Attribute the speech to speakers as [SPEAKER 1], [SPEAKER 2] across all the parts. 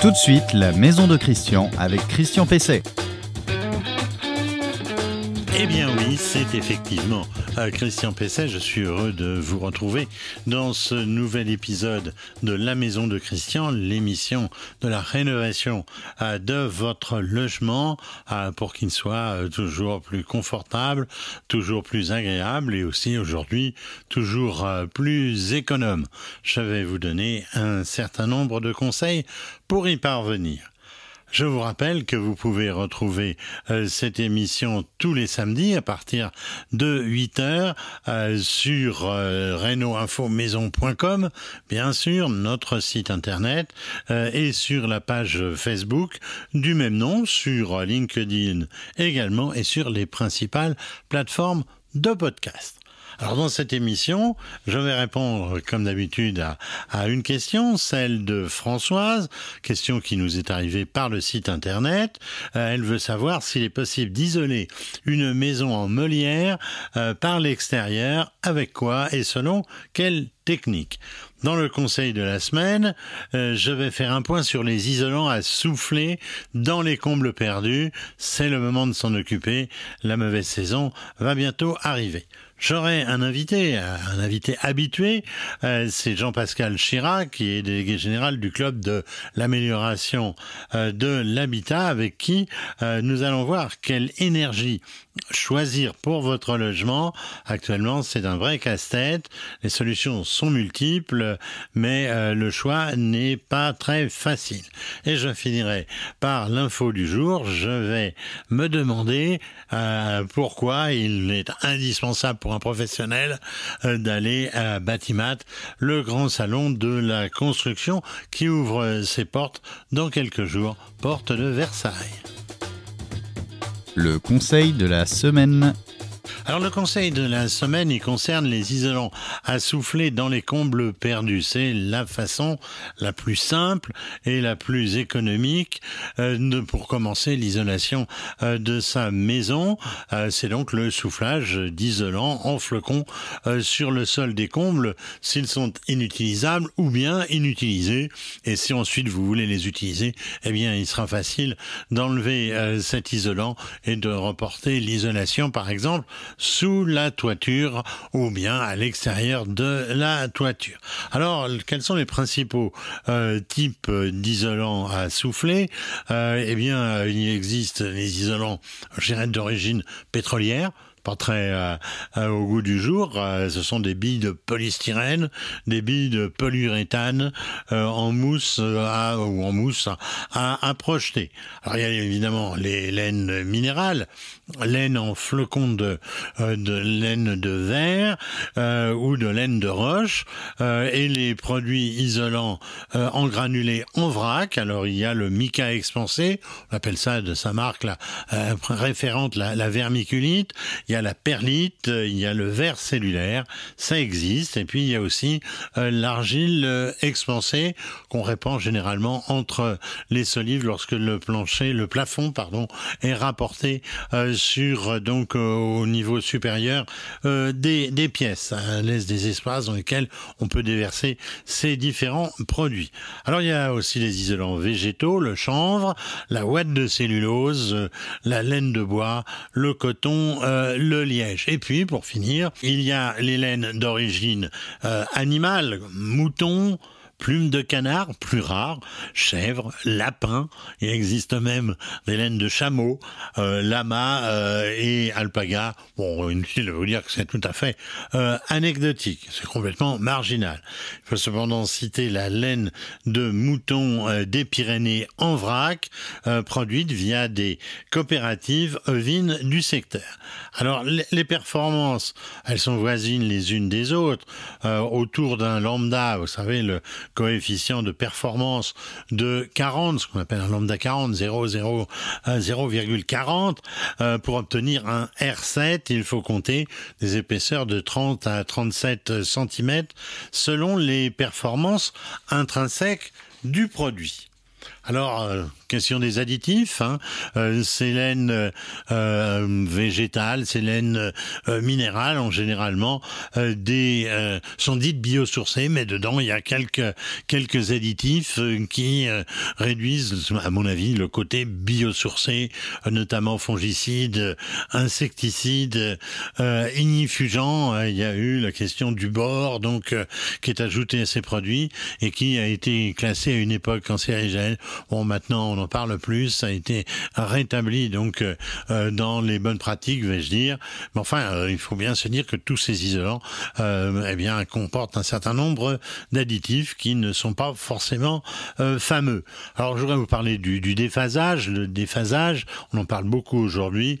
[SPEAKER 1] Tout de suite, la maison de Christian avec Christian Pesset.
[SPEAKER 2] Eh bien oui, c'est effectivement Christian Pesset. Je suis heureux de vous retrouver dans ce nouvel épisode de La Maison de Christian, l'émission de la rénovation euh, de votre logement euh, pour qu'il soit toujours plus confortable, toujours plus agréable et aussi aujourd'hui toujours plus économe. Je vais vous donner un certain nombre de conseils pour y parvenir. Je vous rappelle que vous pouvez retrouver euh, cette émission tous les samedis à partir de 8 heures euh, sur euh, maison.com, bien sûr, notre site internet euh, et sur la page Facebook du même nom, sur LinkedIn également et sur les principales plateformes de podcast. Alors dans cette émission, je vais répondre comme d'habitude à, une question, celle de Françoise, question qui nous est arrivée par le site internet. Euh, elle veut savoir s'il est possible d'isoler une maison en meulière euh, par l'extérieur, avec quoi et selon quelle technique. Dans le conseil de la semaine, euh, je vais faire un point sur les isolants à souffler dans les combles perdus. C'est le moment de s'en occuper. La mauvaise saison va bientôt arriver. J'aurai un invité, un invité habitué, euh, c'est Jean-Pascal Chirac, qui est délégué général du club de l'amélioration euh, de l'habitat, avec qui euh, nous allons voir quelle énergie choisir pour votre logement. Actuellement, c'est un vrai casse-tête. Les solutions sont multiples, mais le choix n'est pas très facile. Et je finirai par l'info du jour. Je vais me demander pourquoi il est indispensable pour un professionnel euh, d'aller à Batimat, le grand salon de la construction qui ouvre ses portes dans quelques jours, porte de Versailles.
[SPEAKER 1] Le conseil de la semaine.
[SPEAKER 2] Alors le conseil de la semaine, il concerne les isolants à souffler dans les combles perdus. C'est la façon la plus simple et la plus économique euh, de, pour commencer l'isolation euh, de sa maison. Euh, c'est donc le soufflage d'isolants en flocons sur le sol des combles s'ils sont inutilisables ou bien inutilisés. Et si ensuite vous voulez les utiliser, eh bien il sera facile d'enlever cet isolant et de reporter l'isolation par exemple sous la toiture ou bien à l'extérieur de la toiture. Alors, quels sont les principaux euh, types d'isolants à souffler? Euh, Eh bien, il existe les isolants d'origine pétrolière, pas très euh, au goût du jour. Ce sont des billes de polystyrène, des billes de polyuréthane en mousse à, ou en mousse à, projeter. Alors il y a évidemment les laines minérales, laine en flocon de, de laine de verre ou de laine de roche et les produits isolants en granulés en vrac. Alors il y a le mica expansé, on appelle ça de sa marque la référente la, vermiculite. Il y a la perlite, il y a le verre cellulaire, ça existe. Et puis il y a aussi euh, l'argile euh, expansée qu'on répand généralement entre les solives lorsque le plancher, le plafond, pardon, est rapporté euh, sur donc au niveau supérieur des, des pièces. Ça laisse des espaces dans lesquels on peut déverser ces différents produits. Alors il y a aussi les isolants végétaux, le chanvre, la ouate de cellulose, la laine de bois, le coton, euh, le liège. Et puis, pour finir, il y a les laines d'origine euh, animale, mouton, plumes de canard, plus rares, chèvres, lapins. Il existe même des laines de chameau, euh, lama euh, et alpaga. Bon, inutile de vous dire que c'est tout à fait euh, anecdotique. C'est complètement marginal. Il faut cependant citer la laine de mouton euh, des Pyrénées en vrac, euh, produite via des coopératives ovines du secteur. Alors, les performances, elles sont voisines les unes des autres. Euh, autour d'un lambda, vous savez, le coefficient de performance de 40, ce qu'on appelle un lambda 40, 0,40. Euh, pour obtenir un R7, il faut compter des épaisseurs de 30 à 37 cm selon les performances intrinsèques du produit. Alors, euh, question des additifs, hein. euh, c'est laine euh, végétale, c'est laine minérale, en généralement, des sont dites biosourcées, mais dedans il y a quelques quelques additifs qui réduisent, à mon avis, le côté biosourcé, notamment fongicides, insecticides, ignifugents. il y a eu la question du bord, donc qui est ajouté à ces produits et qui a été classé à une époque cancérigène Bon, maintenant, on en parle plus. Ça a été rétabli donc euh, euh, dans les bonnes pratiques, vais-je dire. Mais enfin, euh, il faut bien se dire que tous ces isolants, eh bien, comportent un certain nombre d'additifs qui ne sont pas forcément fameux. Alors, je voudrais vous parler du, du, déphasage. Le déphasage, on en parle beaucoup aujourd'hui.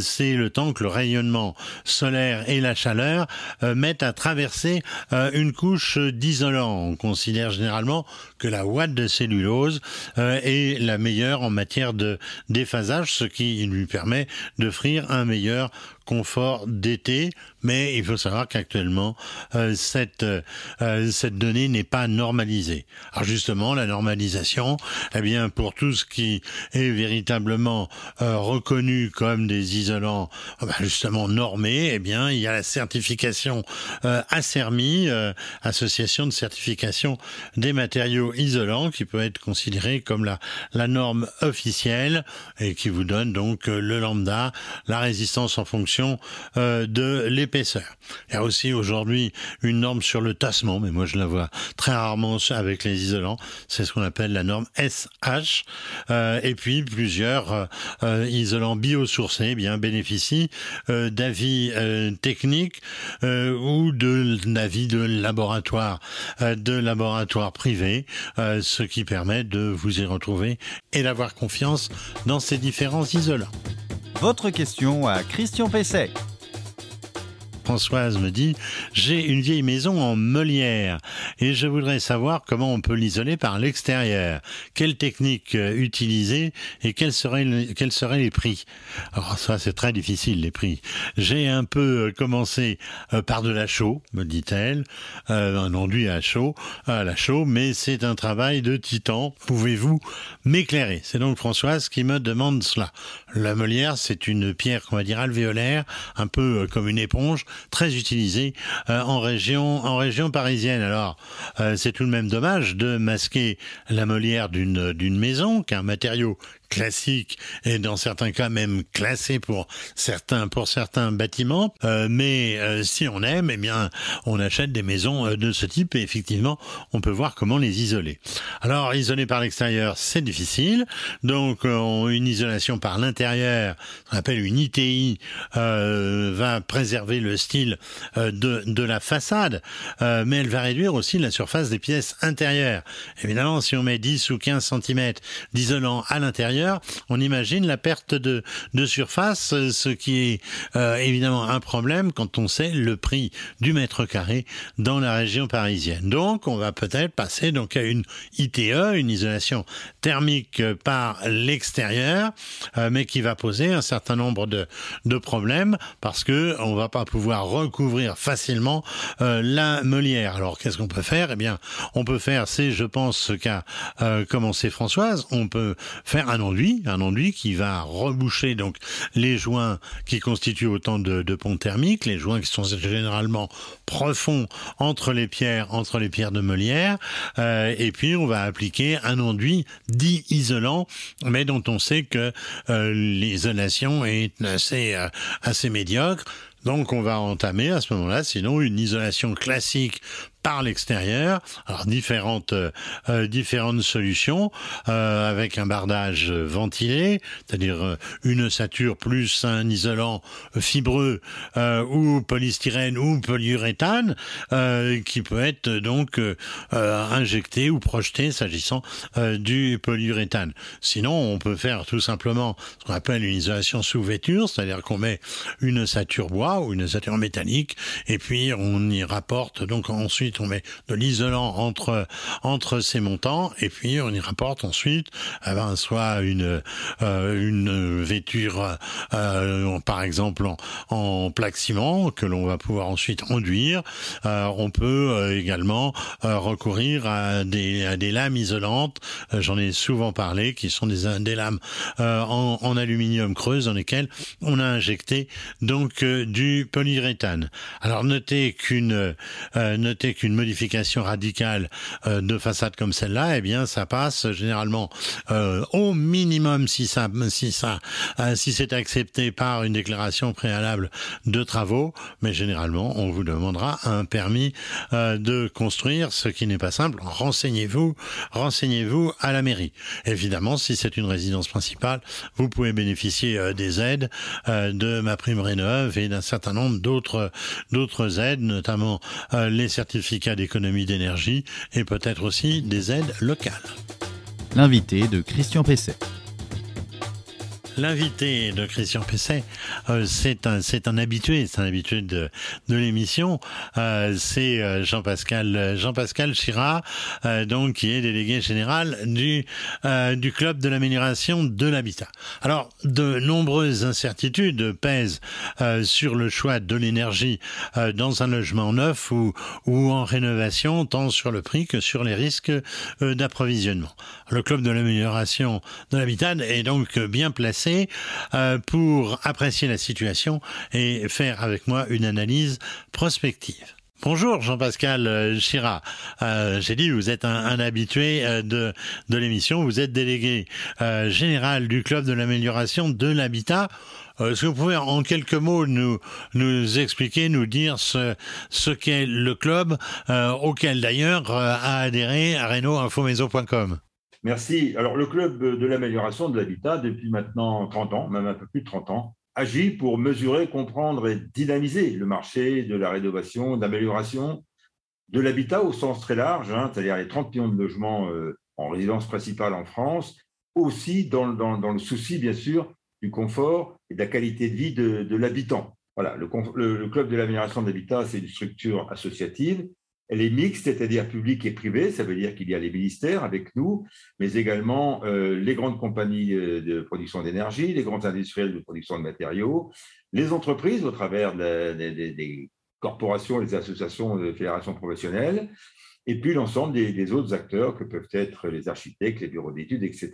[SPEAKER 2] C'est le temps que le rayonnement solaire et la chaleur mettent à traverser une couche d'isolant. On considère généralement que la ouate de cellulose euh, est la meilleure en matière de déphasage, ce qui lui permet d'offrir un meilleur confort d'été, mais il faut savoir qu'actuellement euh, cette euh, cette donnée n'est pas normalisée. Alors justement, la normalisation, eh bien pour tout ce qui est véritablement euh, reconnu comme des isolants, bah, justement normés, eh bien il y a la certification ACERMI, association de certification des matériaux isolants, qui peut être considérée comme la la norme officielle et qui vous donne donc le lambda, la résistance en fonction euh, de l'épaisseur. Il y a aussi aujourd'hui une norme sur le tassement, mais moi je la vois très rarement avec les isolants. C'est ce qu'on appelle la norme SH. Euh, et puis plusieurs euh, isolants biosourcés eh bien bénéficient d'avis techniques ou de d'avis de laboratoire de laboratoire privé, ce qui permet de vous y retrouver et d'avoir confiance dans ces différents isolants.
[SPEAKER 1] Votre question à Christian Pesset.
[SPEAKER 2] Françoise me dit j'ai une vieille maison en meulière et je voudrais savoir comment on peut l'isoler par l'extérieur. Quelle technique euh, utiliser et quels seraient, les prix? Alors ça c'est très difficile les prix. J'ai un peu euh, commencé euh, par de la chaux, me dit-elle, un enduit à chaud, à la chaux, mais c'est un travail de titan. Pouvez-vous m'éclairer? C'est donc Françoise qui me demande cela. La meulière c'est une pierre qu'on va dire alvéolaire, un peu comme une éponge très utilisé euh, en région en région parisienne. Alors euh, c'est tout de même dommage de masquer la molière d'une d'une maison qu'un matériau classique et dans certains cas même classé pour certains pour certains bâtiments. Euh, mais euh, si on aime, eh bien, on achète des maisons euh, de ce type et effectivement, on peut voir comment les isoler. Alors, isoler par l'extérieur, c'est difficile. Donc, une isolation par l'intérieur, on appelle une ITI, va préserver le style de, de la façade, mais elle va réduire aussi la surface des pièces intérieures. Évidemment, si on met 10 ou 15 cm d'isolant à l'intérieur, on imagine la perte de, surface, ce qui est euh, évidemment un problème quand on sait le prix du mètre carré dans la région parisienne. Donc, on va peut-être passer donc à une ITE, une isolation thermique par l'extérieur, euh, mais qui va poser un certain nombre de, problèmes parce que on va pas pouvoir recouvrir facilement euh, la meulière. Alors, qu'est-ce qu'on peut faire? Eh bien, on peut faire, c'est, je pense, ce qu'a commencé Françoise, on peut faire un un enduit qui va reboucher donc les joints qui constituent autant de, ponts thermiques, les joints qui sont généralement profonds entre les pierres, entre les pierres de Molière, euh, et puis on va appliquer un enduit dit isolant, mais dont on sait que euh, l'isolation est assez euh, assez médiocre. Donc on va entamer à ce moment-là, sinon une isolation classique par l'extérieur. Alors différentes euh, euh, différentes solutions euh, avec un bardage ventilé, c'est-à-dire une ossature plus un isolant fibreux ou polystyrène ou polyuréthane qui peut être donc injecté ou projeté s'agissant du polyuréthane. Sinon, on peut faire tout simplement ce qu'on appelle une isolation sous vêture, c'est-à-dire qu'on met une ossature bois ou une ossature métallique et puis on y rapporte donc ensuite on met de l'isolant entre entre ces montants et puis on y rapporte ensuite eh ben, soit une une vêture par exemple en, en plaque que l'on va pouvoir ensuite enduire. on peut également recourir à des, à des lames isolantes. J'en ai souvent parlé, qui sont des, des lames en, en aluminium creuse dans lesquelles on a injecté donc du polyuréthane. Alors notez qu'une euh, notez qu'une modification radicale euh, de façade comme celle-là, eh bien ça passe généralement euh, au minimum si ça si ça si c'est accepté par une déclaration préalable de travaux, mais généralement on vous demandera un permis de construire, ce qui n'est pas simple. Renseignez-vous, renseignez-vous à la mairie. Évidemment, si c'est une résidence principale, vous pouvez bénéficier des aides de ma prime rénov et d'un certain nombre d'autres d'autres aides, notamment euh, les certificats d'économie d'énergie et peut-être aussi des aides locales.
[SPEAKER 1] L'invité de Christian Pesset.
[SPEAKER 2] L'invité de Christian Pesset, euh, c'est un un habitué, c'est un habitué de, de l'émission. Euh, c'est euh, Jean-Pascal Jean-Pascal Chira, donc qui est délégué général du du club de l'amélioration de l'habitat. Alors, de nombreuses incertitudes pèsent sur le choix de l'énergie dans un logement neuf ou ou en rénovation, tant sur le prix que sur les risques d'approvisionnement. Le club de l'amélioration de l'habitat est donc bien placé euh, pour apprécier la situation et faire avec moi une analyse prospective. Bonjour Jean-Pascal euh, Chira. Euh, j'ai dit vous êtes un, habitué de, de l'émission. Vous êtes délégué général du club de l'amélioration de l'habitat. Est-ce que vous pouvez en quelques mots nous, nous expliquer, nous dire ce, ce qu'est le club auquel d'ailleurs a adhéré à
[SPEAKER 3] Merci. Alors, le Club de l'amélioration de l'habitat, depuis maintenant 30 ans, même un peu plus de 30 ans, agit pour mesurer, comprendre et dynamiser le marché de la rénovation, d'amélioration de l'habitat au sens très large, hein, c'est-à-dire les 30 millions de logements euh, en résidence principale en France, aussi dans, le souci, bien sûr, du confort et de la qualité de vie de, l'habitant. Voilà, le, Club de l'amélioration de l'habitat, c'est une structure associative elle est mixte, c'est-à-dire publique et privée. Ça veut dire qu'il y a les ministères avec nous, mais également euh, les grandes compagnies euh, de production d'énergie, les grands industriels de production de matériaux, les entreprises au travers des corporations, les associations de fédérations professionnelles, et puis l'ensemble des, autres acteurs que peuvent être les architectes, les bureaux d'études, etc.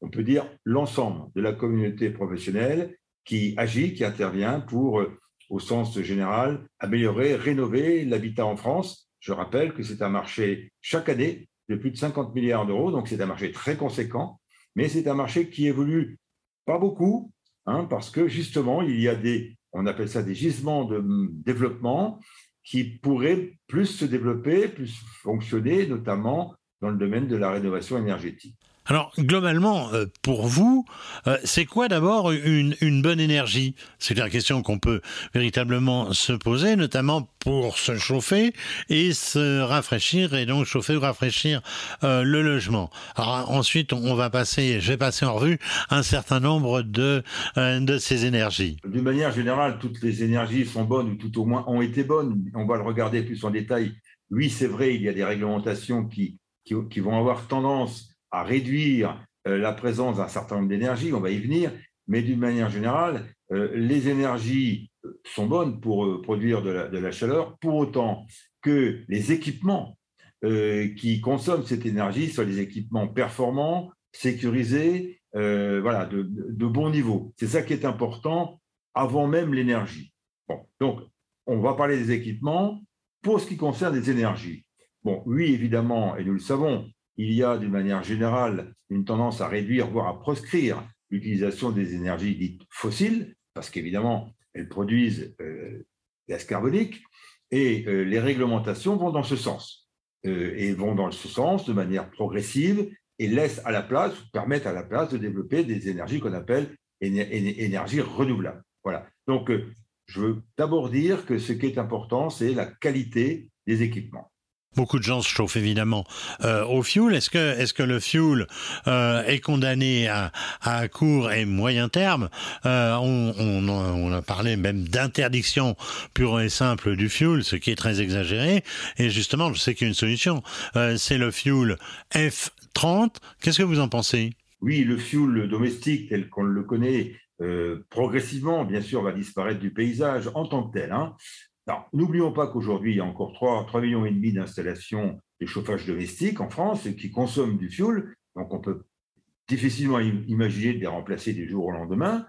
[SPEAKER 3] on peut dire l'ensemble de la communauté professionnelle qui agit, qui intervient pour, euh, au sens général, améliorer, rénover l'habitat en France je rappelle que c'est un marché chaque année de plus de 50 milliards d'euros, donc c'est un marché très conséquent, mais c'est un marché qui évolue pas beaucoup, hein, parce que justement, il y a des, on appelle ça des gisements de développement qui pourraient plus se développer, plus fonctionner, notamment dans le domaine de la rénovation énergétique.
[SPEAKER 2] Alors, globalement, euh, pour vous, euh, c'est quoi d'abord une, bonne énergie? C'est la question qu'on peut véritablement se poser, notamment pour se chauffer et se rafraîchir, et donc chauffer ou rafraîchir euh, le logement. Alors ensuite, on va passer, je vais passer en revue un certain nombre de, de ces énergies.
[SPEAKER 3] D'une manière générale, toutes les énergies sont bonnes, ou tout au moins ont été bonnes. On va le regarder plus en détail. Oui, c'est vrai, il y a des réglementations qui, qui vont avoir tendance à réduire euh, la présence d'un certain nombre d'énergies, on va y venir, mais d'une manière générale, euh, les énergies euh, sont bonnes pour produire de la, chaleur, pour autant que les équipements qui consomment cette énergie soient des équipements performants, sécurisés, voilà, de, bon niveau. C'est ça qui est important avant même l'énergie. Bon, donc, on va parler des équipements. Pour ce qui concerne les énergies, bon, oui, évidemment, et nous le savons, il y a d'une manière générale une tendance à réduire, voire à proscrire l'utilisation des énergies dites fossiles, parce qu'évidemment, elles produisent euh, gaz carbonique, et euh, les réglementations vont dans ce sens, euh, et vont dans ce sens de manière progressive, et laissent à la place, permettent à la place de développer des énergies qu'on appelle énergies renouvelables. Voilà. Donc, je veux d'abord dire que ce qui est important, c'est la qualité des équipements.
[SPEAKER 2] Beaucoup de gens se chauffent évidemment euh, au fuel. Est-ce que, le fuel euh, est condamné à, court et moyen terme? Euh, on, a parlé même d'interdiction pure et simple du fuel, ce qui est très exagéré. Et justement, je sais qu'il y a une solution. C'est le fuel F30. Qu'est-ce que vous en pensez?
[SPEAKER 3] Oui, le fuel domestique tel qu'on le connaît progressivement, bien sûr, va disparaître du paysage en tant que tel. Hein. N'oublions pas qu'aujourd'hui, il y a encore 3, 3 millions et demi d'installations de chauffage domestique en France qui consomment du fioul. Donc, on peut difficilement imaginer de les remplacer du jour au lendemain.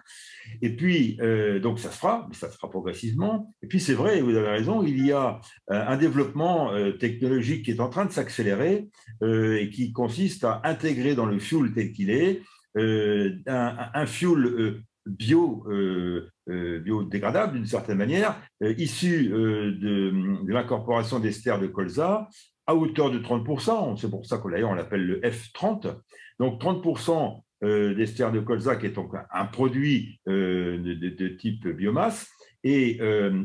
[SPEAKER 3] Et puis, euh, donc ça se fera, mais ça se fera progressivement. Et puis, c'est vrai, vous avez raison, il y a euh, un développement euh, technologique qui est en train de s'accélérer et qui consiste à intégrer dans le fuel tel qu'il est un, un, bio, euh, euh, biodégradable d'une certaine manière, euh, issu de, l'incorporation d'ester de colza à hauteur de 30%. C'est pour ça qu'on on l'appelle le F30. Donc 30% d'ester de colza, qui est donc un produit de, type biomasse, et,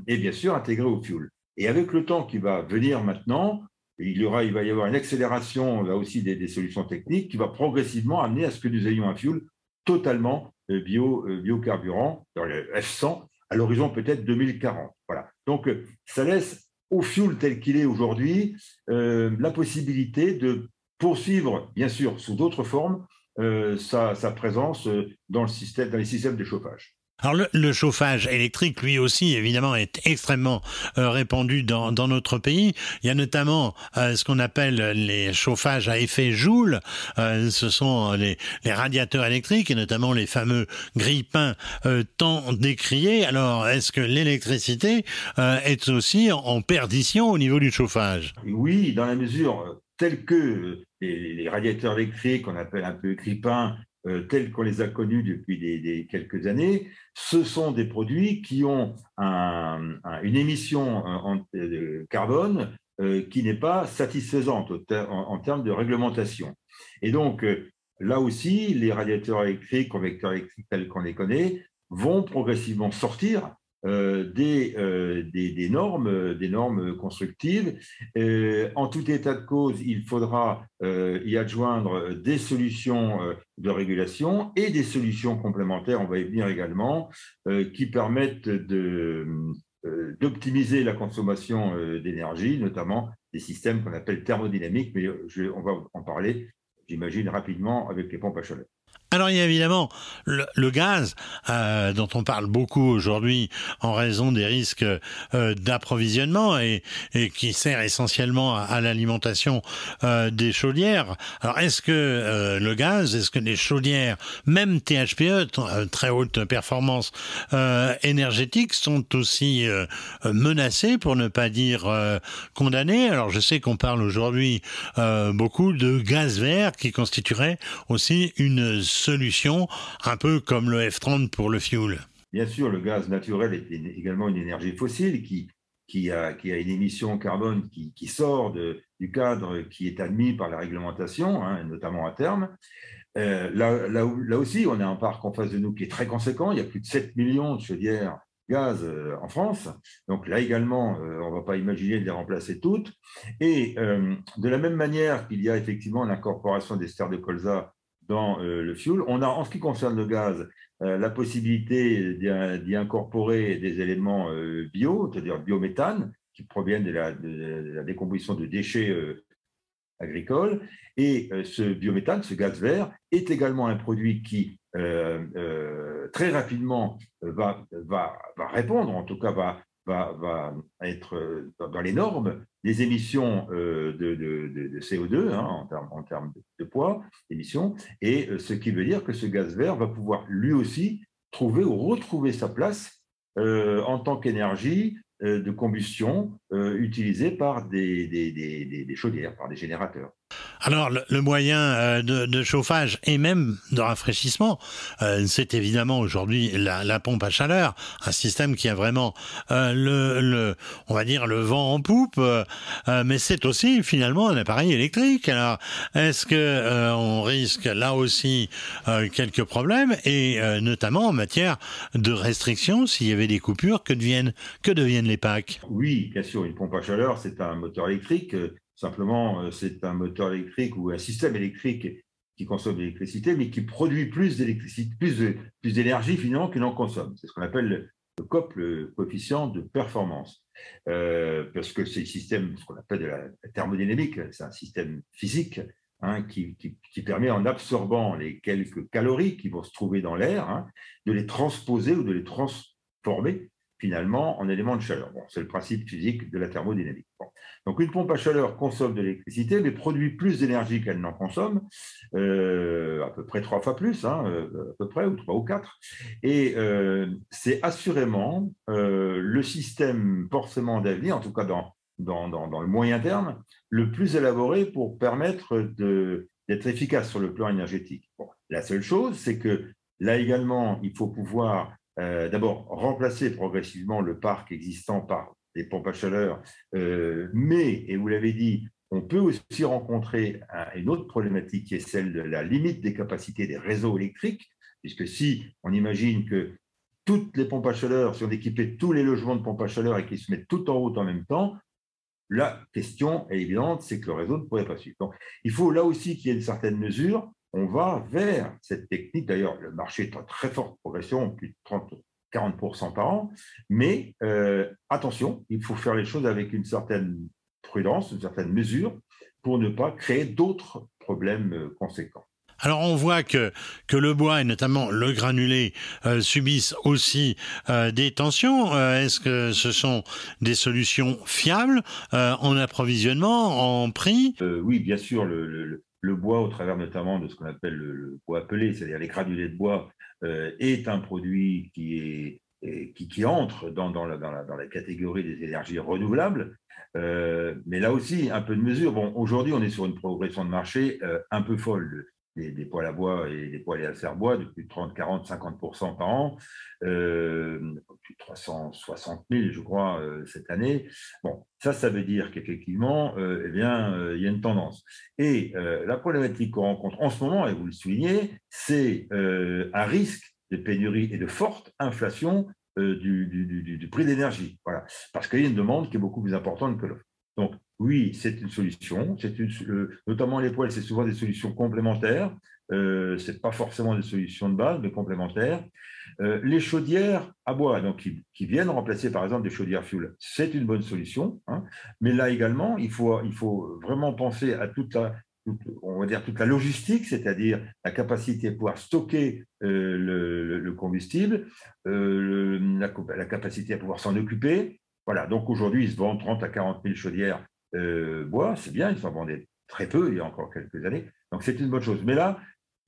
[SPEAKER 3] bien sûr intégré au fuel. Et avec le temps qui va venir maintenant, il, y aura, il va y avoir une accélération là aussi des, des, solutions techniques qui va progressivement amener à ce que nous ayons un fuel totalement euh, bio, euh, biocarburant, dans le F100, à l'horizon peut-être 2040. Voilà. Donc, euh, ça laisse au fuel tel qu'il est aujourd'hui la possibilité de poursuivre, bien sûr, sous d'autres formes, sa, sa, présence dans, le système, dans les systèmes de chauffage.
[SPEAKER 2] Alors le, chauffage électrique, lui aussi, évidemment, est extrêmement euh, répandu dans, dans, notre pays. Il y a notamment euh, ce qu'on appelle les chauffages à effet Joule. Euh, ce sont les, les, radiateurs électriques et notamment les fameux grille-pains tant décriés. Alors, est-ce que l'électricité est aussi en, perdition au niveau du chauffage?
[SPEAKER 3] Oui, dans la mesure telle que les, les radiateurs électriques, qu'on appelle un peu grille-pains, euh, tels qu'on les a connus depuis quelques années, ce sont des produits qui ont une émission de carbone euh, qui n'est pas satisfaisante en, termes de réglementation. Et donc, euh, là aussi, les radiateurs électriques, convecteurs électriques tels qu'on les connaît, vont progressivement sortir euh, euh, des, des, normes, constructives. Euh, en tout état de cause, il faudra y adjoindre des solutions de régulation et des solutions complémentaires, on va y venir également, qui permettent d'optimiser la consommation d'énergie, notamment des systèmes qu'on appelle thermodynamiques, mais on va en parler, j'imagine, rapidement avec les pompes à chaleur.
[SPEAKER 2] Alors il y a évidemment le, gaz euh, dont on parle beaucoup aujourd'hui en raison des risques euh, d'approvisionnement et, qui sert essentiellement à, l'alimentation euh, des chaudières. Alors est-ce que le gaz, est-ce que les chaudières, même THPE, très haute performance énergétique, sont aussi menacées pour ne pas dire condamnées? Alors je sais qu'on parle aujourd'hui beaucoup de gaz vert qui constituerait aussi une solution, un peu comme le F30 pour le fuel.
[SPEAKER 3] Bien sûr, le gaz naturel est également une énergie fossile qui, qui, a, qui a une émission carbone qui, qui sort du cadre qui est admis par la réglementation, hein, notamment à terme. Euh, là, là, aussi, on a un parc en face de nous qui est très conséquent. Il y a plus de 7 millions de chaudières gaz euh, en France. Donc là également, euh, on ne va pas imaginer de les remplacer toutes. Et de la même manière qu'il y a effectivement l'incorporation d'ester de colza dans euh, le fuel. On a, en ce qui concerne le gaz, euh, la possibilité d'y incorporer des éléments euh, bio, c'est-à-dire biométhane, qui proviennent de la, décomposition de déchets agricoles. Et ce biométhane, ce gaz vert, est également un produit qui très rapidement va, va, va, répondre, en tout cas va, va, être dans les normes des émissions euh, de, de, CO2 hein, en termes, de, poids, d'émissions, et euh, ce qui veut dire que ce gaz vert va pouvoir lui aussi trouver ou retrouver sa place euh, en tant qu'énergie de combustion utilisée par des chaudières, par des générateurs.
[SPEAKER 2] Alors le, moyen euh, de, chauffage et même de rafraîchissement, euh, c'est évidemment aujourd'hui la, pompe à chaleur, un système qui a vraiment euh, le, on va dire le vent en poupe, mais c'est aussi finalement un appareil électrique. Alors est-ce que on risque là aussi quelques problèmes et notamment en matière de restrictions s'il y avait des coupures, que deviennent que deviennent les packs?
[SPEAKER 3] Oui, bien sûr, une pompe à chaleur c'est un moteur électrique Simplement, c'est un moteur électrique ou un système électrique qui consomme de l'électricité, mais qui produit plus d'électricité, plus d'énergie finalement qu'il en consomme. C'est ce qu'on appelle le COP, le coefficient de performance. Euh, parce que c'est le système, ce qu'on appelle de la thermodynamique, c'est un système physique hein, qui, qui, permet, en absorbant les quelques calories qui vont se trouver dans l'air, hein, de les transposer ou de les transformer finalement en éléments de chaleur. C'est le principe physique de la thermodynamique. Donc une pompe à chaleur consomme de l'électricité, mais produit plus d'énergie qu'elle n'en consomme, euh, à peu près trois fois plus, hein, euh, à peu près, ou trois ou quatre. Et euh, c'est assurément le système forcément d'avenir, en tout cas dans, dans, dans, le moyen terme, le plus élaboré pour permettre d'être efficace sur le plan énergétique. la seule chose, c'est que là également, il faut pouvoir euh, d'abord remplacer progressivement le parc existant par des pompes à chaleur, euh, mais, et vous l'avez dit, on peut aussi rencontrer une autre problématique qui est celle de la limite des capacités des réseaux électriques, puisque si on imagine que toutes les pompes à chaleur sont équipées, tous les logements de pompes à chaleur et qu'ils se mettent tout en route en même temps, la question est évidente, c'est que le réseau ne pourrait pas suivre. Donc, il faut là aussi qu'il y ait une certaine mesure on va vers cette technique. D'ailleurs, le marché est en très forte progression, plus de 30, 40% par an. Mais euh, attention, il faut faire les choses avec une certaine prudence, une certaine mesure, pour ne pas créer d'autres problèmes euh, conséquents.
[SPEAKER 2] Alors on voit que, que le bois et notamment le granulé euh, subissent aussi des tensions. Est-ce que ce sont des solutions fiables en approvisionnement, en prix?
[SPEAKER 3] Oui, bien sûr. le, le bois, au travers notamment de ce qu'on appelle le, bois appelé, c'est-à-dire les granulés de bois, euh, est un produit qui, est, qui, entre dans, la, catégorie des énergies renouvelables. Euh, mais là aussi, un peu de mesure. Bon, aujourd'hui, on est sur une progression de marché euh, un peu folle des, poêles à bois et des poêles à serre-bois de plus de 30, 40, 50 par an, euh, plus de 360 000, je crois, euh, cette année. Bon, ça, ça veut dire qu'effectivement, euh, eh bien, euh, il y a une tendance. Et la problématique qu'on rencontre en ce moment, et vous le soulignez, c'est un risque de pénurie et de forte inflation du, prix d'énergie. Voilà. Parce qu'il y a une demande qui est beaucoup plus importante que l'offre. Donc, oui, c'est une solution. C'est notamment les poêles, c'est souvent des solutions complémentaires. Euh, ce n'est pas forcément des solutions de base, mais complémentaires. Euh, les chaudières à bois, donc qui, viennent remplacer par exemple des chaudières fuel, c'est une bonne solution. Hein. mais là également, il faut, il faut vraiment penser à toute la, on va dire toute la logistique, c'est-à-dire la capacité de pouvoir stocker euh, le, combustible, la, la, capacité à pouvoir s'en occuper. Voilà, donc aujourd'hui, ils se vendent 30 à 40 000 chaudières euh, bois, c'est bien, ils s'en vendaient très peu il y a encore quelques années. Donc c'est une bonne chose. Mais là,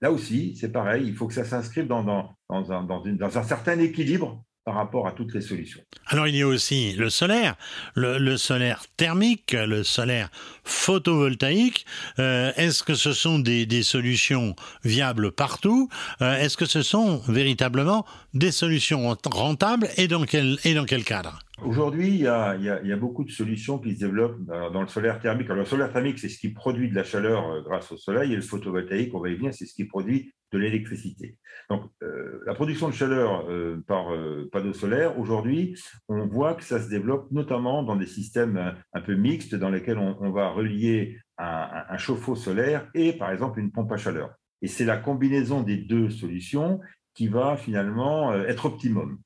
[SPEAKER 3] là aussi, c'est pareil, il faut que ça s'inscrive dans, dans, dans, un, dans, un certain équilibre par rapport à toutes les solutions.
[SPEAKER 2] Alors il y a aussi le solaire, le, solaire thermique, le solaire photovoltaïque. Euh, est-ce que ce sont des, des solutions viables partout? Euh, Est-ce que ce sont véritablement des solutions rentables et dans quel, et dans quel cadre?
[SPEAKER 3] Aujourd'hui, il, y a beaucoup de solutions qui se développent dans le solaire thermique. Le solaire thermique, c'est ce qui produit de la chaleur euh, grâce au soleil, et le photovoltaïque, on va y venir, c'est ce qui produit de l'électricité. Donc, euh, la production de chaleur euh, par panneau solaire, aujourd'hui, on voit que ça se développe notamment dans des systèmes un, peu mixtes dans lesquels on, va relier un, chauffe-eau solaire et, par exemple, une pompe à chaleur. Et c'est la combinaison des deux solutions qui va finalement être optimum.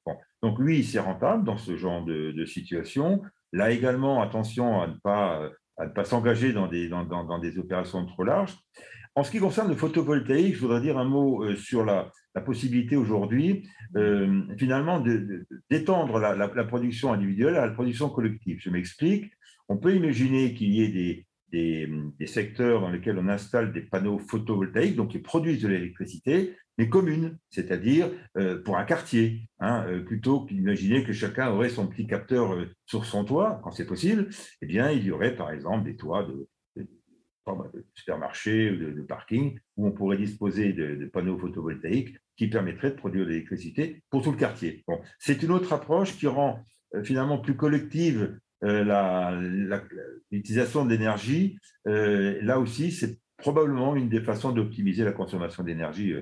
[SPEAKER 3] Donc oui, c'est rentable dans ce genre de, situation. Là également, attention à ne pas, s'engager dans des, dans, des opérations trop larges. En ce qui concerne le photovoltaïque, je voudrais dire un mot euh, sur la, possibilité aujourd'hui, euh, finalement, d'étendre la, production individuelle à la production collective. Je m'explique. On peut imaginer qu'il y ait des, des, secteurs dans lesquels on installe des panneaux photovoltaïques, donc qui produisent de l'électricité, mais communes, c'est-à-dire euh, pour un quartier, hein, euh, plutôt qu'imaginer que chacun aurait son petit capteur euh, sur son toit, quand c'est possible, eh bien, il y aurait par exemple des toits de, ou de, parking où on pourrait disposer de, panneaux photovoltaïques qui permettraient de produire de l'électricité pour tout le quartier. C'est une autre approche qui rend finalement plus collective l'utilisation de l'énergie. là aussi, c'est probablement une des façons d'optimiser la consommation d'énergie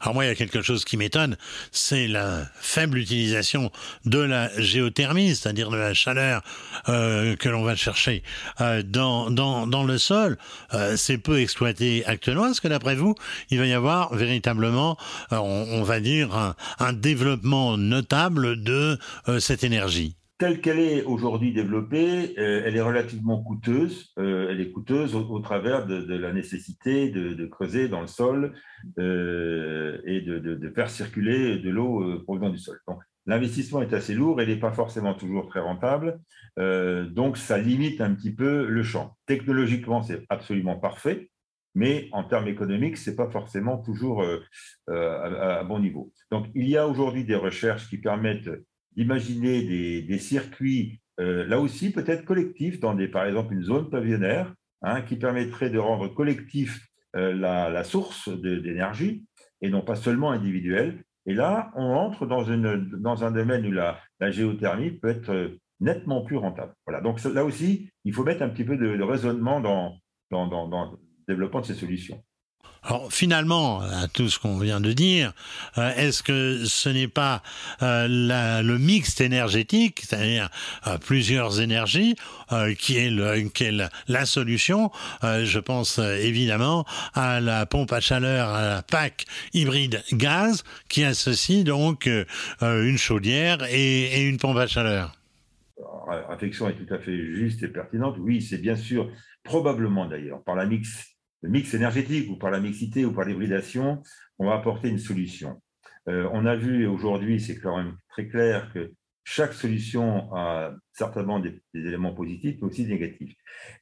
[SPEAKER 2] Alors moi, il y a quelque chose qui m'étonne, c'est la faible utilisation de la géothermie, c'est-à-dire de la chaleur euh, que l'on va chercher euh, dans, dans, dans le sol. Euh, c'est peu exploité actuellement. Est-ce que d'après vous, il va y avoir véritablement, on, on, va dire, un, un développement notable de cette énergie
[SPEAKER 3] telle qu'elle est aujourd'hui développée, euh, elle est relativement coûteuse. Euh, elle est coûteuse au, travers de, la nécessité de, creuser dans le sol euh, et de, faire circuler de l'eau provenant du sol. Donc, l'investissement est assez lourd et n'est pas forcément toujours très rentable. donc, ça limite un petit peu le champ. Technologiquement, c'est absolument parfait. Mais en termes économiques, ce n'est pas forcément toujours à bon niveau. Donc, il y a aujourd'hui des recherches qui permettent d'imaginer des, circuits, euh, là aussi peut-être collectifs, dans des, par exemple une zone pavillonnaire, hein, qui permettrait de rendre collectif euh, la, source d'énergie et non pas seulement individuelle. Et là, on entre dans, un domaine où la, géothermie peut être euh, nettement plus rentable. Voilà. Donc là aussi, il faut mettre un petit peu de, raisonnement dans, dans le développement de ces solutions.
[SPEAKER 2] Alors finalement, à tout ce qu'on vient de dire, euh, est-ce que ce n'est pas euh, le mixte énergétique, c'est-à-dire euh, plusieurs énergies, qui est, la, solution Je pense évidemment à la pompe à chaleur, à la PAC hybride gaz, qui associe donc une chaudière et, et une pompe à chaleur?
[SPEAKER 3] La réflexion est tout à fait juste et pertinente. Oui, c'est bien sûr, probablement d'ailleurs, par la mix le mix énergétique ou par la mixité ou par l'hybridation, on va apporter une solution. Euh, on a vu aujourd'hui, c'est quand même très clair que chaque solution a certainement des, éléments positifs, mais aussi négatifs.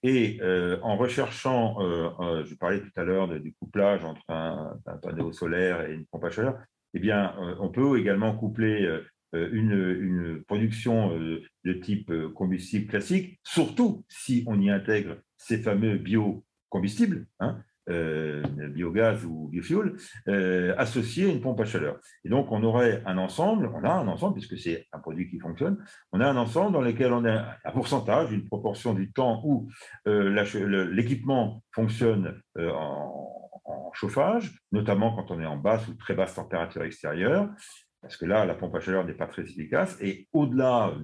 [SPEAKER 3] Et euh, en recherchant, euh, je parlais tout à l'heure du couplage entre un, panneau solaire et une pompe à chaleur, eh bien, on peut également coupler une, une, production de type combustible classique, surtout si on y intègre ces fameux bio combustible, hein, euh, biogaz ou biofuel, euh, associé à une pompe à chaleur. Et donc, on aurait un ensemble, on a un ensemble, puisque c'est un produit qui fonctionne, on a un ensemble dans lequel on a un pourcentage, une proportion du temps où euh, l'équipement fonctionne en, chauffage, notamment quand on est en basse ou très basse température extérieure, parce que là, la pompe à chaleur n'est pas très efficace, et au-delà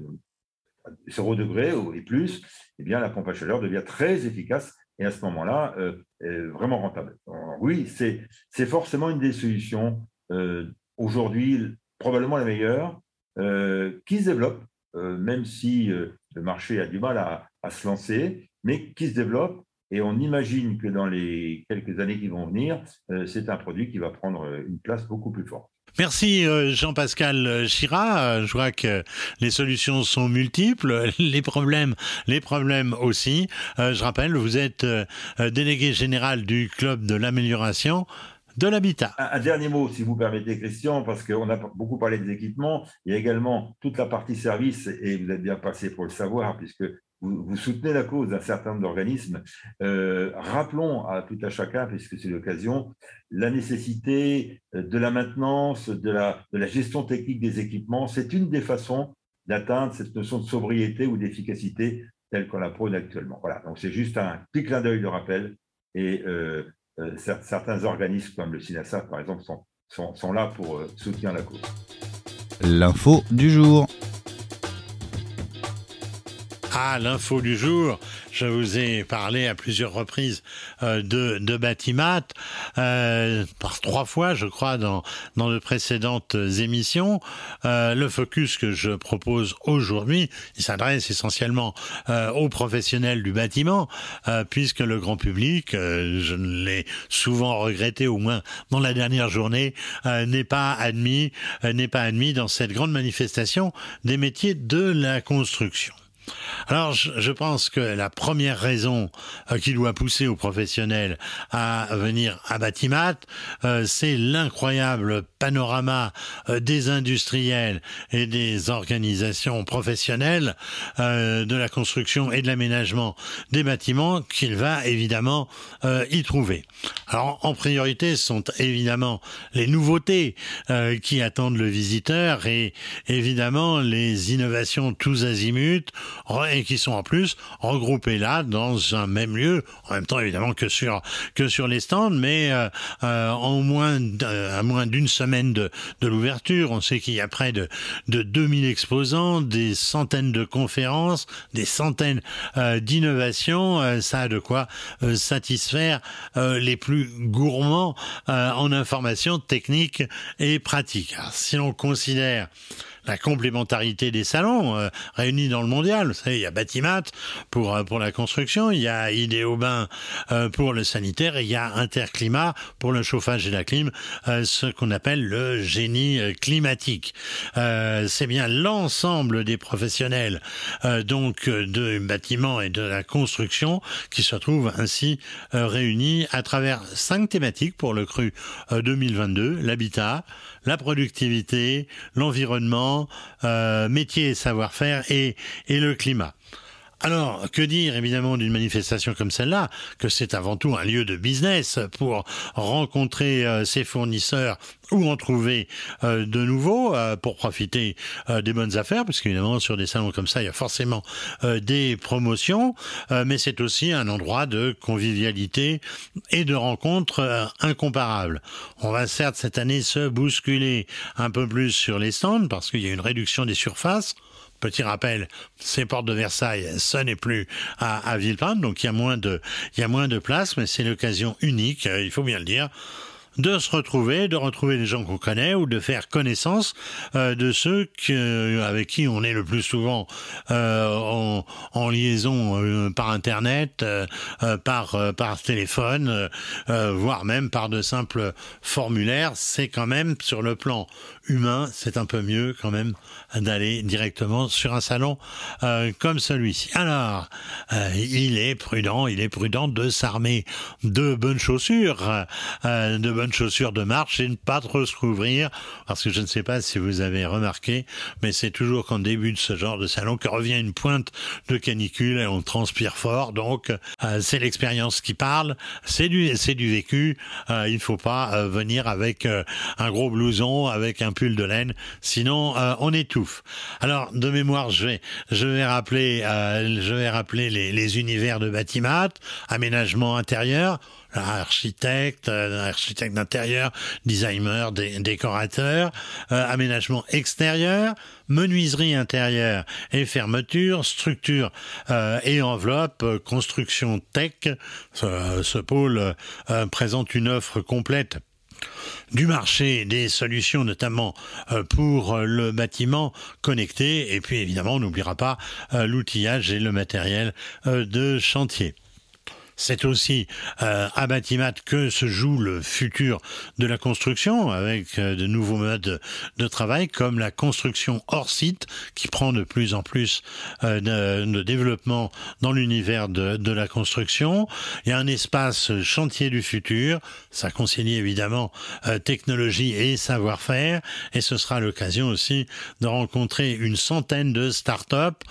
[SPEAKER 3] 0 degré et plus, eh bien, la pompe à chaleur devient très efficace et à ce moment-là, euh, vraiment rentable. oui, c'est forcément une des solutions euh, aujourd'hui, probablement la meilleure, euh, qui se développe, même si le marché a du mal à, à, se lancer, mais qui se développe. Et on imagine que dans les quelques années qui vont venir, c'est un produit qui va prendre une place beaucoup plus forte.
[SPEAKER 2] Merci euh, Jean-Pascal Chira. Euh, je vois que les solutions sont multiples, les problèmes, les problèmes aussi. Euh, je rappelle, vous êtes délégué général du club de l'amélioration de l'habitat.
[SPEAKER 3] Un, dernier mot, si vous permettez, Christian, parce qu'on a beaucoup parlé des équipements. Il y a également toute la partie service, et vous êtes bien passé pour le savoir, puisque vous, soutenez la cause d'un certain nombre d'organismes. Euh, rappelons à tout à chacun, puisque c'est l'occasion, la nécessité de la maintenance, de la, gestion technique des équipements. C'est une des façons d'atteindre cette notion de sobriété ou d'efficacité telle qu'on la prône actuellement. Voilà, donc c'est juste un petit clin d'œil de rappel. Et euh, euh, certains organismes comme le SINASA, par exemple, sont, sont là pour soutenir la cause.
[SPEAKER 1] L'info du jour.
[SPEAKER 2] Ah, l'info du jour. Je vous ai parlé à plusieurs reprises euh, de, de Batimat, euh, par trois fois, je crois, dans, dans de précédentes émissions. Euh, le focus que je propose aujourd'hui, s'adresse essentiellement aux professionnels du bâtiment, puisque le grand public, je l'ai souvent regretté, au moins dans la dernière journée, n'est pas admis, n'est pas admis dans cette grande manifestation des métiers de la construction. Alors, je, pense que la première raison euh, qui doit pousser aux professionnels à venir à Batimat, euh, c'est l'incroyable panorama euh, des industriels et des organisations professionnelles de la construction et de l'aménagement des bâtiments qu'il va évidemment y trouver. Alors en priorité sont évidemment les nouveautés qui attendent le visiteur et évidemment les innovations tous azimuts et qui sont en plus regroupées là dans un même lieu, en même temps évidemment que sur que sur les stands, mais euh, euh, en moins à moins d'une semaine de, de l'ouverture, on sait qu'il y a près de de 2000 exposants, des centaines de conférences, des centaines d'innovations, ça a de quoi satisfaire les plus gourmands en informations techniques et pratiques. si l'on considère la complémentarité des salons euh, réunis dans le mondial. Vous savez, il y a Batimat pour euh, la construction, il y a Idéobain euh, pour le sanitaire et il y a Interclimat pour le chauffage et la clim, ce qu'on appelle le génie climatique. C'est bien l'ensemble des professionnels donc de bâtiment et de la construction qui se trouvent ainsi réunis à travers cinq thématiques pour le cru 2022 l'habitat, la productivité, l'environnement, euh, métier et savoir-faire et, et le climat. Alors, que dire évidemment d'une manifestation comme celle-là, que c'est avant tout un lieu de business pour rencontrer euh, ses fournisseurs ou en trouver euh, de nouveaux euh, pour profiter des bonnes affaires, parce qu'évidemment sur des salons comme ça, il y a forcément des promotions, mais c'est aussi un endroit de convivialité et de rencontres incomparables. On va certes cette année se bousculer un peu plus sur les stands parce qu'il y a une réduction des surfaces. Petit rappel, ces portes de Versailles, ce n'est plus à, à Villepinte, donc il y a moins de, il y a moins de place, mais c'est l'occasion unique, euh, il faut bien le dire, de se retrouver, de retrouver les gens qu'on connaît ou de faire connaissance euh, de ceux avec qui on est le plus souvent euh, en, en, liaison euh, par internet, euh, par par téléphone, voire même par de simples formulaires. C'est quand même sur le plan humain, c'est un peu mieux quand même d'aller directement sur un salon comme celui-ci. Alors, il est prudent, il est prudent de s'armer de bonnes chaussures, de bonnes chaussures de marche et ne pas trop se couvrir, parce que je ne sais pas si vous avez remarqué, mais c'est toujours qu'en début de ce genre de salon que revient une pointe de canicule et on transpire fort. Donc euh, c'est l'expérience qui parle, c'est du du vécu. Euh, il faut pas euh, venir avec euh, un gros blouson, avec un pull de laine, sinon on Alors de mémoire, je vais rappeler rappeler les, univers de Batimat, aménagement intérieur architecte, euh, architecte d'intérieur, designer, décorateur, euh, aménagement extérieur, menuiserie intérieure et fermeture, structure euh, et enveloppe, construction tech. ce pôle présente une offre complète du marché des solutions, notamment pour le bâtiment connecté. Et puis évidemment, on n'oubliera pas l'outillage et le matériel de chantier. C'est aussi euh, à Batimat que se joue le futur de la construction avec euh, de nouveaux modes de travail comme la construction hors site qui prend de plus en plus euh, de, développement dans l'univers de, la construction. Il y a un espace chantier du futur, ça concilie évidemment technologie et savoir-faire et ce sera l'occasion aussi de rencontrer une centaine de start-up.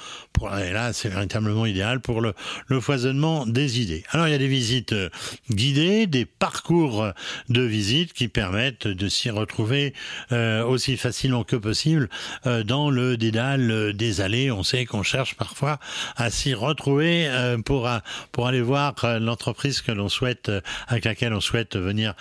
[SPEAKER 2] Et là, c'est véritablement idéal pour le foisonnement des idées. Alors il y a des visites euh, guidées, des parcours de visite qui permettent de s'y retrouver euh, aussi facilement que possible euh, dans le dédale des allées. On sait qu'on cherche parfois à s'y retrouver pour pour aller voir l'entreprise que l'on souhaite avec laquelle on souhaite venir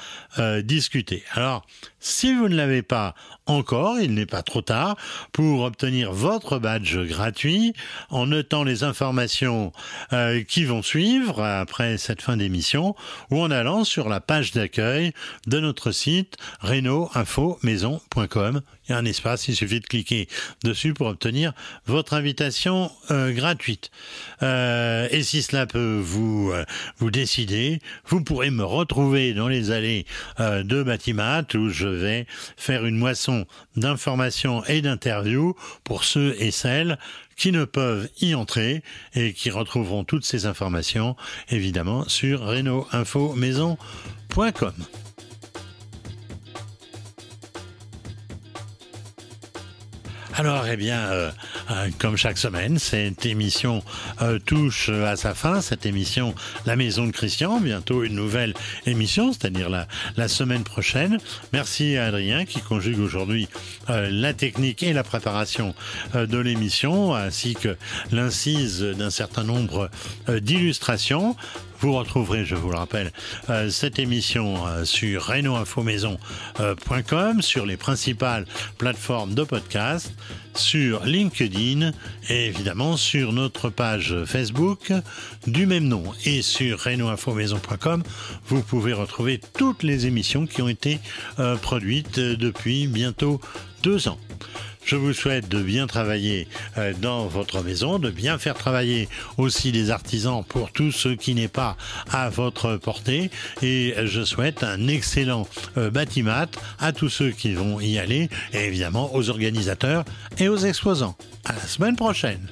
[SPEAKER 2] discuter. Alors si vous ne l'avez pas encore, il n'est pas trop tard pour obtenir votre badge gratuit en notant les informations euh, qui vont suivre après cette fin d'émission ou en allant sur la page d'accueil de notre site reno-info-maison.com il y a un espace, il suffit de cliquer dessus pour obtenir votre invitation euh, gratuite. Euh, et si cela peut vous vous décider, vous pourrez me retrouver dans les allées de Batimat où je faire une moisson d'informations et d'interviews pour ceux et celles qui ne peuvent y entrer et qui retrouveront toutes ces informations évidemment sur reno-info-maison.com. Alors, eh bien, euh, comme chaque semaine, cette émission touche à sa fin. Cette émission, La Maison de Christian, bientôt une nouvelle émission, c'est-à-dire la, la semaine prochaine. Merci à Adrien qui conjugue aujourd'hui la technique et la préparation de l'émission, ainsi que l'incise d'un certain nombre d'illustrations. Vous retrouverez, je vous le rappelle, euh, cette émission euh, sur renoinfomaison.com, sur les principales plateformes de podcast, sur LinkedIn et évidemment sur notre page Facebook du même nom. Et sur renoinfomaison.com, vous pouvez retrouver toutes les émissions qui ont été euh, produites depuis bientôt deux ans. Je vous souhaite de bien travailler euh, dans votre maison, de bien faire travailler aussi les artisans pour tout ce qui n'est pas à votre portée. Et je souhaite un excellent euh, bâtiment à tous ceux qui vont y aller et évidemment aux organisateurs et aux exposants. À la semaine prochaine.